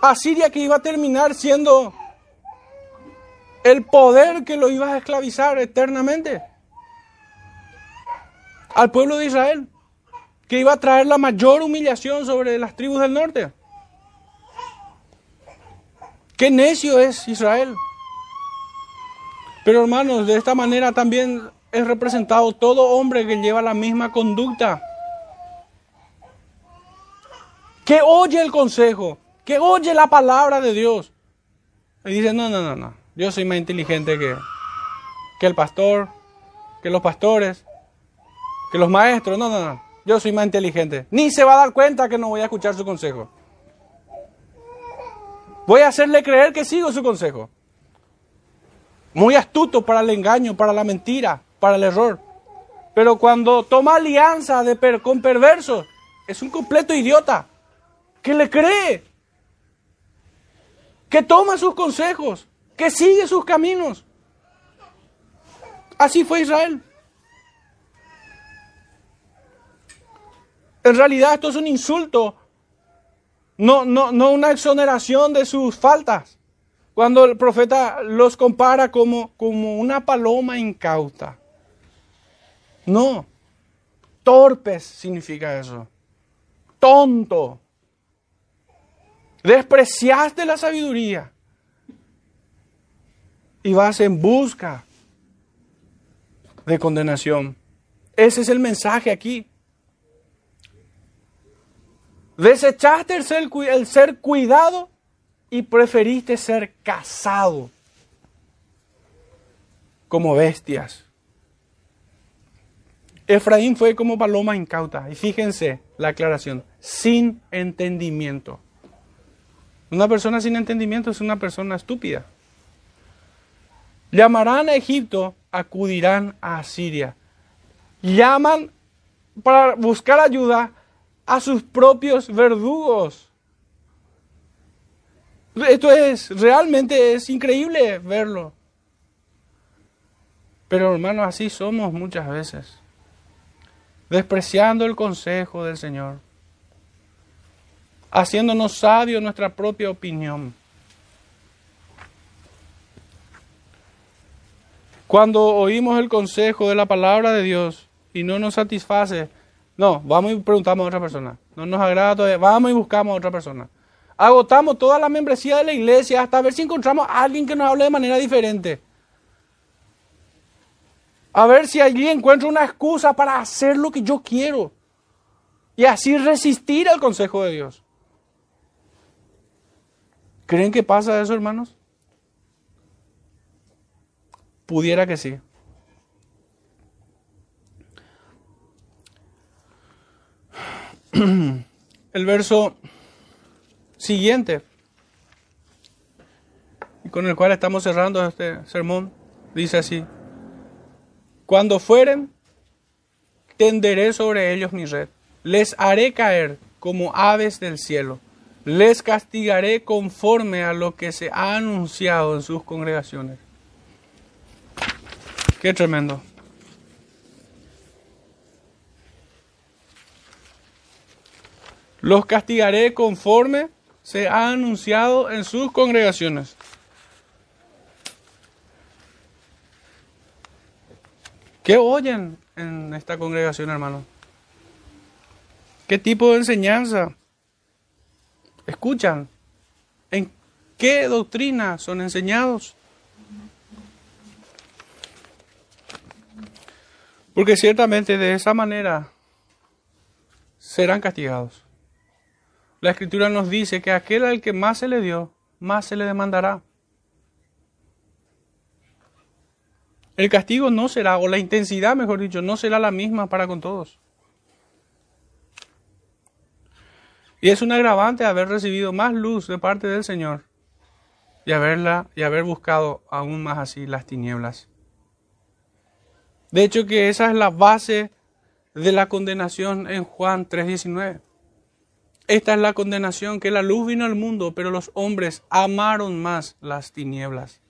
Asiria que iba a terminar siendo el poder que lo iba a esclavizar eternamente al pueblo de Israel, que iba a traer la mayor humillación sobre las tribus del norte. Qué necio es Israel. Pero hermanos, de esta manera también es representado todo hombre que lleva la misma conducta, que oye el consejo, que oye la palabra de Dios. Y dice, no, no, no, no, yo soy más inteligente que, que el pastor, que los pastores, que los maestros, no, no, no, yo soy más inteligente. Ni se va a dar cuenta que no voy a escuchar su consejo. Voy a hacerle creer que sigo su consejo. Muy astuto para el engaño, para la mentira, para el error. Pero cuando toma alianza de con perversos, es un completo idiota que le cree que toma sus consejos, que sigue sus caminos. Así fue Israel. En realidad esto es un insulto, no, no, no una exoneración de sus faltas. Cuando el profeta los compara como, como una paloma incauta. No, torpes significa eso. Tonto. Despreciaste la sabiduría y vas en busca de condenación. Ese es el mensaje aquí. Desechaste el ser, el ser cuidado y preferiste ser cazado como bestias. Efraín fue como paloma incauta. Y fíjense la aclaración, sin entendimiento. Una persona sin entendimiento es una persona estúpida. Llamarán a Egipto, acudirán a Siria. Llaman para buscar ayuda a sus propios verdugos. Esto es, realmente es increíble verlo. Pero hermanos, así somos muchas veces. Despreciando el consejo del Señor haciéndonos sabios nuestra propia opinión. Cuando oímos el consejo de la palabra de Dios y no nos satisface, no, vamos y preguntamos a otra persona. No nos agrada vamos y buscamos a otra persona. Agotamos toda la membresía de la iglesia hasta ver si encontramos a alguien que nos hable de manera diferente. A ver si allí encuentro una excusa para hacer lo que yo quiero. Y así resistir al consejo de Dios. ¿Creen que pasa eso, hermanos? Pudiera que sí. El verso siguiente, y con el cual estamos cerrando este sermón, dice así, cuando fueren, tenderé sobre ellos mi red, les haré caer como aves del cielo, les castigaré conforme a lo que se ha anunciado en sus congregaciones. Qué tremendo. Los castigaré conforme se ha anunciado en sus congregaciones. ¿Qué oyen en esta congregación, hermano? ¿Qué tipo de enseñanza escuchan? ¿En qué doctrina son enseñados? Porque ciertamente de esa manera serán castigados. La escritura nos dice que aquel al que más se le dio, más se le demandará. El castigo no será, o la intensidad, mejor dicho, no será la misma para con todos. Y es un agravante haber recibido más luz de parte del Señor y haberla y haber buscado aún más así las tinieblas. De hecho que esa es la base de la condenación en Juan 3:19. Esta es la condenación, que la luz vino al mundo, pero los hombres amaron más las tinieblas.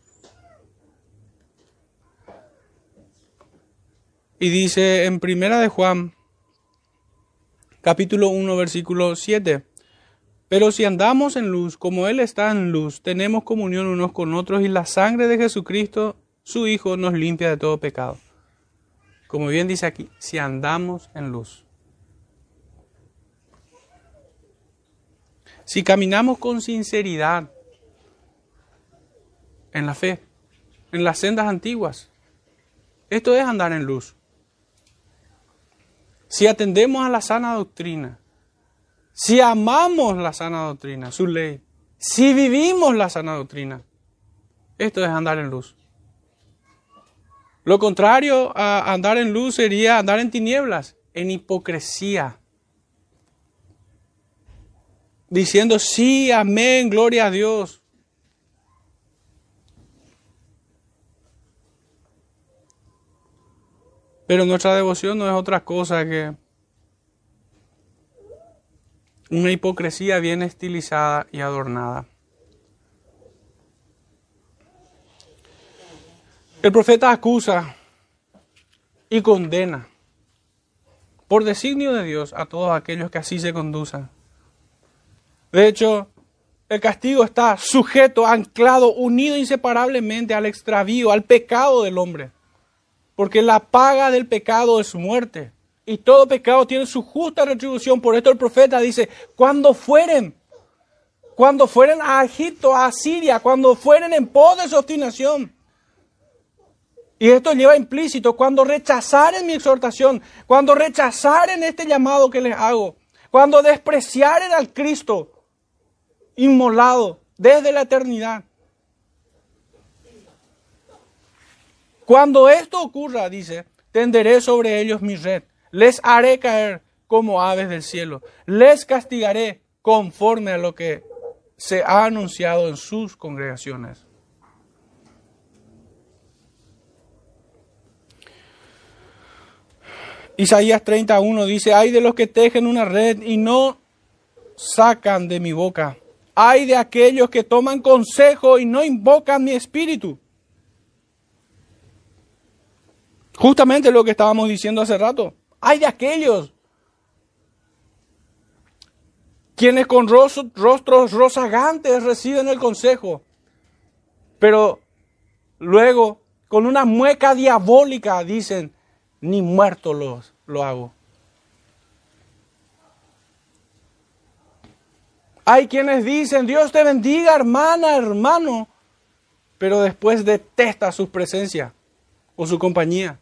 Y dice en Primera de Juan, capítulo 1, versículo 7, pero si andamos en luz, como Él está en luz, tenemos comunión unos con otros y la sangre de Jesucristo, su Hijo, nos limpia de todo pecado. Como bien dice aquí, si andamos en luz. Si caminamos con sinceridad en la fe, en las sendas antiguas, esto es andar en luz. Si atendemos a la sana doctrina, si amamos la sana doctrina, su ley, si vivimos la sana doctrina, esto es andar en luz. Lo contrario a andar en luz sería andar en tinieblas, en hipocresía diciendo, sí, amén, gloria a Dios. Pero nuestra devoción no es otra cosa que una hipocresía bien estilizada y adornada. El profeta acusa y condena por designio de Dios a todos aquellos que así se conduzcan. De hecho, el castigo está sujeto, anclado, unido inseparablemente al extravío, al pecado del hombre. Porque la paga del pecado es muerte. Y todo pecado tiene su justa retribución. Por esto el profeta dice, cuando fueren, cuando fueren a Egipto, a Siria, cuando fueren en pos de su obstinación. Y esto lleva implícito, cuando rechazaren mi exhortación, cuando rechazaren este llamado que les hago, cuando despreciaren al Cristo, inmolado desde la eternidad. Cuando esto ocurra, dice, tenderé sobre ellos mi red, les haré caer como aves del cielo, les castigaré conforme a lo que se ha anunciado en sus congregaciones. Isaías 31 dice, hay de los que tejen una red y no sacan de mi boca hay de aquellos que toman consejo y no invocan mi espíritu. Justamente lo que estábamos diciendo hace rato. Hay de aquellos quienes con rostros rozagantes reciben el consejo, pero luego con una mueca diabólica dicen, ni muerto los, lo hago. Hay quienes dicen, Dios te bendiga, hermana, hermano, pero después detesta su presencia o su compañía.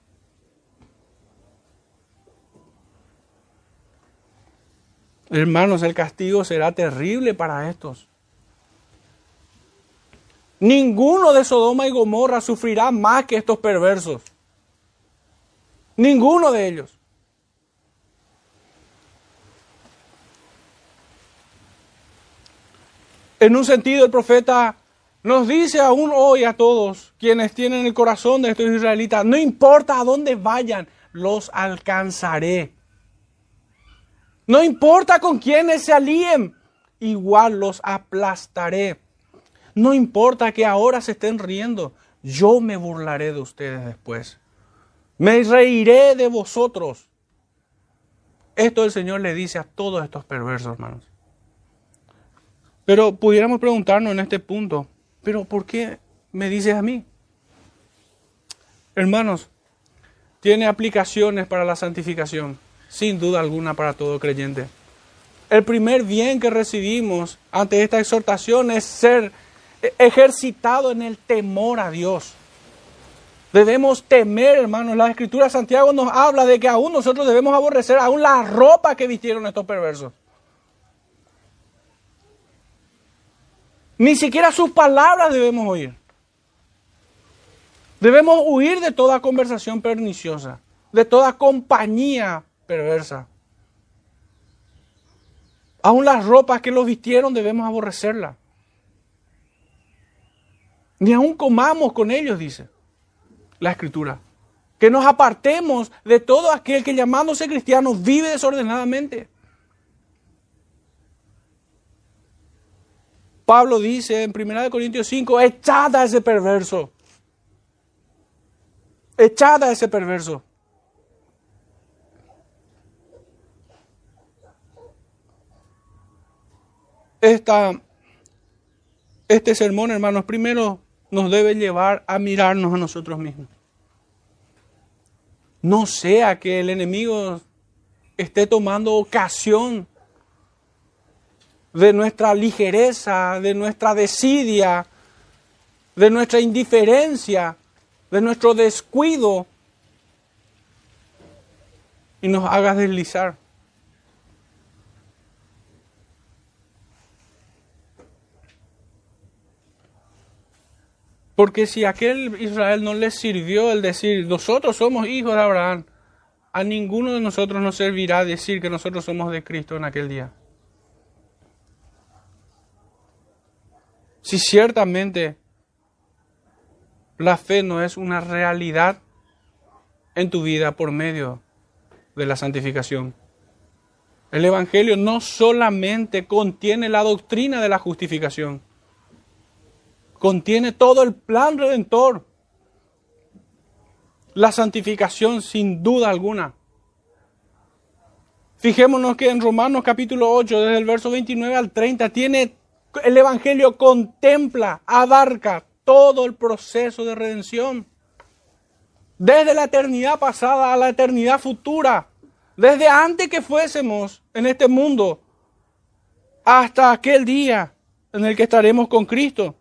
Hermanos, el castigo será terrible para estos. Ninguno de Sodoma y Gomorra sufrirá más que estos perversos. Ninguno de ellos. En un sentido, el profeta nos dice aún hoy a todos quienes tienen el corazón de estos israelitas, no importa a dónde vayan, los alcanzaré. No importa con quiénes se alíen, igual los aplastaré. No importa que ahora se estén riendo, yo me burlaré de ustedes después. Me reiré de vosotros. Esto el Señor le dice a todos estos perversos, hermanos. Pero pudiéramos preguntarnos en este punto, pero ¿por qué me dices a mí? Hermanos, tiene aplicaciones para la santificación, sin duda alguna para todo creyente. El primer bien que recibimos ante esta exhortación es ser ejercitado en el temor a Dios. Debemos temer, hermanos. La escritura de Santiago nos habla de que aún nosotros debemos aborrecer aún la ropa que vistieron estos perversos. Ni siquiera sus palabras debemos oír. Debemos huir de toda conversación perniciosa, de toda compañía perversa. Aún las ropas que los vistieron debemos aborrecerlas. Ni aún comamos con ellos, dice la escritura. Que nos apartemos de todo aquel que llamándose cristiano vive desordenadamente. Pablo dice en 1 Corintios 5, echada a ese perverso. Echada a ese perverso. Esta, este sermón, hermanos, primero nos debe llevar a mirarnos a nosotros mismos. No sea que el enemigo esté tomando ocasión de nuestra ligereza, de nuestra desidia, de nuestra indiferencia, de nuestro descuido y nos haga deslizar. Porque si aquel Israel no les sirvió el decir, nosotros somos hijos de Abraham, a ninguno de nosotros nos servirá decir que nosotros somos de Cristo en aquel día. Si ciertamente la fe no es una realidad en tu vida por medio de la santificación. El Evangelio no solamente contiene la doctrina de la justificación, contiene todo el plan redentor. La santificación sin duda alguna. Fijémonos que en Romanos capítulo 8, desde el verso 29 al 30, tiene el Evangelio contempla, abarca todo el proceso de redención. Desde la eternidad pasada a la eternidad futura. Desde antes que fuésemos en este mundo hasta aquel día en el que estaremos con Cristo.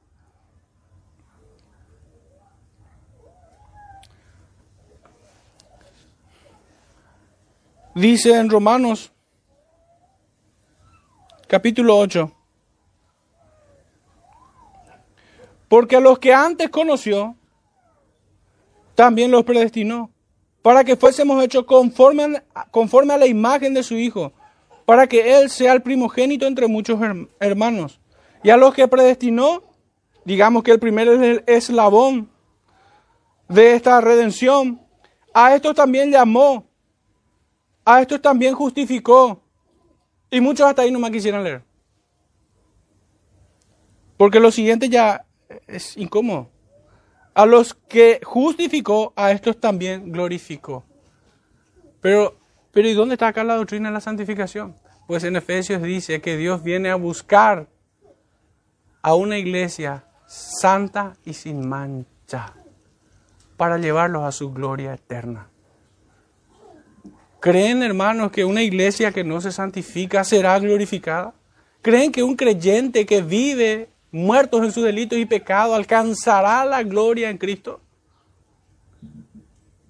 Dice en Romanos capítulo 8, Porque a los que antes conoció, también los predestinó, para que fuésemos hechos conforme, conforme a la imagen de su Hijo, para que Él sea el primogénito entre muchos hermanos. Y a los que predestinó, digamos que el primero es el eslabón de esta redención, a estos también llamó, a estos también justificó. Y muchos hasta ahí no me quisieran leer. Porque lo siguiente ya es incómodo. A los que justificó, a estos también glorificó. Pero, pero ¿y dónde está acá la doctrina de la santificación? Pues en Efesios dice que Dios viene a buscar a una iglesia santa y sin mancha para llevarlos a su gloria eterna. ¿Creen, hermanos, que una iglesia que no se santifica será glorificada? ¿Creen que un creyente que vive muertos en sus delitos y pecados, alcanzará la gloria en Cristo?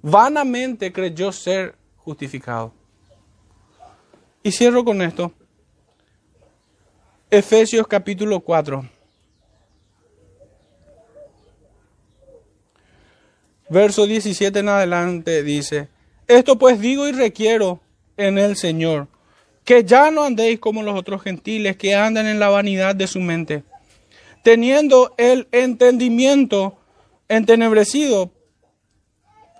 Vanamente creyó ser justificado. Y cierro con esto. Efesios capítulo 4. Verso 17 en adelante dice, esto pues digo y requiero en el Señor, que ya no andéis como los otros gentiles que andan en la vanidad de su mente, teniendo el entendimiento entenebrecido,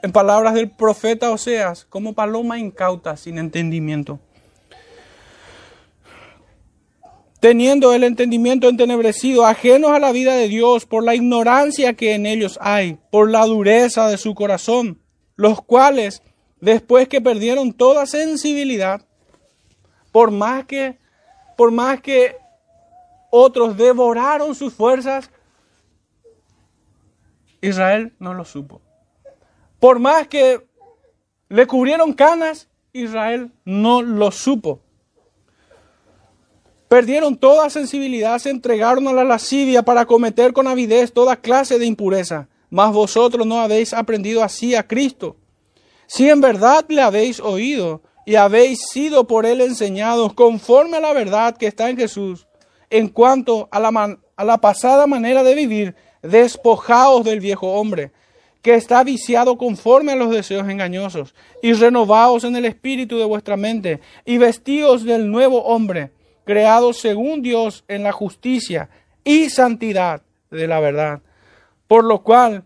en palabras del profeta Oseas, como paloma incauta sin entendimiento. Teniendo el entendimiento entenebrecido, ajenos a la vida de Dios por la ignorancia que en ellos hay, por la dureza de su corazón, los cuales, después que perdieron toda sensibilidad, por más que, por más que otros devoraron sus fuerzas, Israel no lo supo. Por más que le cubrieron canas, Israel no lo supo. Perdieron toda sensibilidad, se entregaron a la lascivia para cometer con avidez toda clase de impureza. Mas vosotros no habéis aprendido así a Cristo. Si en verdad le habéis oído y habéis sido por él enseñados conforme a la verdad que está en Jesús, en cuanto a la, a la pasada manera de vivir, despojaos del viejo hombre que está viciado conforme a los deseos engañosos, y renovaos en el espíritu de vuestra mente, y vestíos del nuevo hombre, creado según Dios en la justicia y santidad de la verdad. Por lo cual,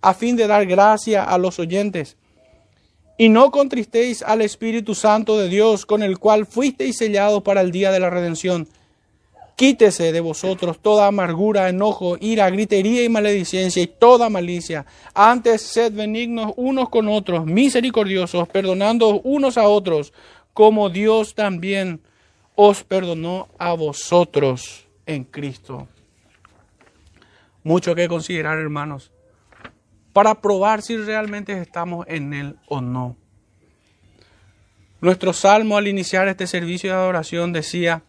a fin de dar gracia a los oyentes. Y no contristéis al Espíritu Santo de Dios, con el cual fuisteis sellados para el día de la redención. Quítese de vosotros toda amargura, enojo, ira, gritería y maledicencia y toda malicia. Antes sed benignos unos con otros, misericordiosos, perdonando unos a otros, como Dios también os perdonó a vosotros en Cristo. Mucho que considerar, hermanos, para probar si realmente estamos en Él o no. Nuestro salmo al iniciar este servicio de adoración decía,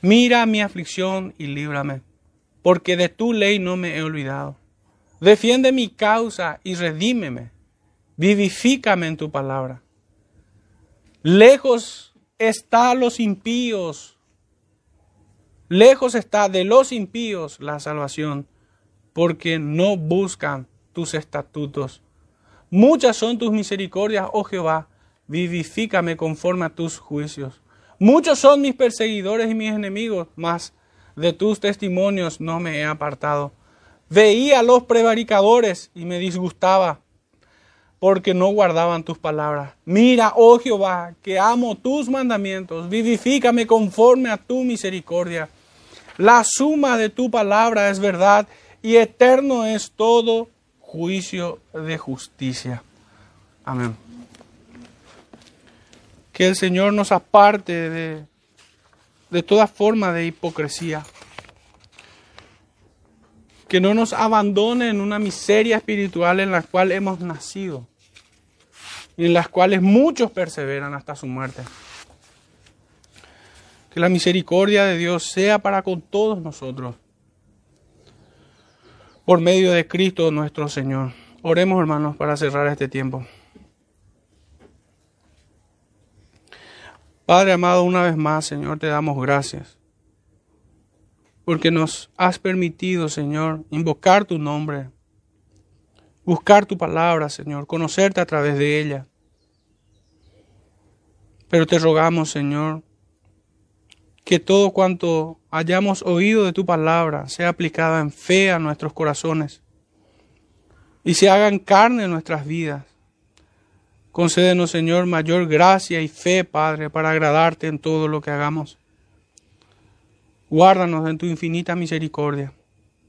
Mira mi aflicción y líbrame, porque de tu ley no me he olvidado. Defiende mi causa y redímeme. Vivifícame en tu palabra. Lejos está los impíos. Lejos está de los impíos la salvación, porque no buscan tus estatutos. Muchas son tus misericordias, oh Jehová, vivifícame conforme a tus juicios. Muchos son mis perseguidores y mis enemigos, mas de tus testimonios no me he apartado. Veía a los prevaricadores y me disgustaba, porque no guardaban tus palabras. Mira, oh Jehová, que amo tus mandamientos, vivifícame conforme a tu misericordia. La suma de tu palabra es verdad y eterno es todo juicio de justicia. Amén que el Señor nos aparte de, de toda forma de hipocresía. Que no nos abandone en una miseria espiritual en la cual hemos nacido y en las cuales muchos perseveran hasta su muerte. Que la misericordia de Dios sea para con todos nosotros por medio de Cristo nuestro Señor. Oremos hermanos para cerrar este tiempo. Padre amado, una vez más, Señor, te damos gracias. Porque nos has permitido, Señor, invocar tu nombre, buscar tu palabra, Señor, conocerte a través de ella. Pero te rogamos, Señor, que todo cuanto hayamos oído de tu palabra sea aplicada en fe a nuestros corazones y se hagan carne en nuestras vidas Concédenos, Señor, mayor gracia y fe, Padre, para agradarte en todo lo que hagamos. Guárdanos en tu infinita misericordia.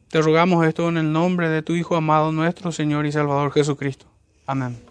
Te rogamos esto en el nombre de tu Hijo amado, nuestro Señor y Salvador Jesucristo. Amén.